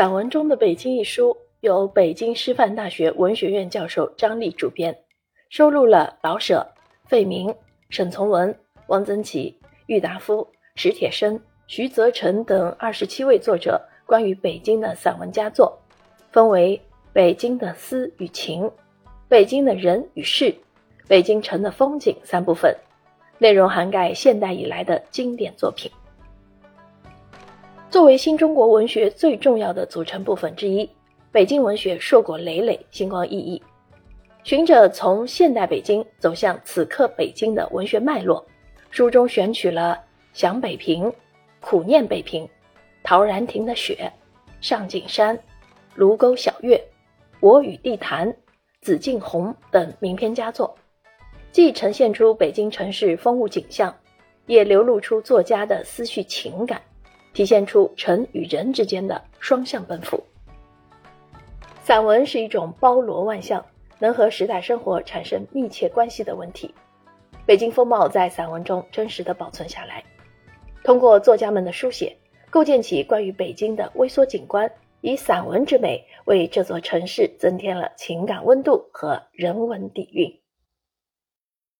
散文中的北京一书由北京师范大学文学院教授张力主编，收录了老舍、费明、沈从文、汪曾祺、郁达夫、史铁生、徐则成等二十七位作者关于北京的散文佳作，分为北京的思与情、北京的人与事、北京城的风景三部分，内容涵盖现代以来的经典作品。作为新中国文学最重要的组成部分之一，北京文学硕果累累，星光熠熠。循着从现代北京走向此刻北京的文学脉络，书中选取了《想北平》《苦念北平》《陶然亭的雪》《上景山》《卢沟晓月》《我与地坛》《紫禁红》等名篇佳作，既呈现出北京城市风物景象，也流露出作家的思绪情感。体现出城与人之间的双向奔赴。散文是一种包罗万象，能和时代生活产生密切关系的问题。北京风貌在散文中真实的保存下来，通过作家们的书写，构建起关于北京的微缩景观，以散文之美为这座城市增添了情感温度和人文底蕴。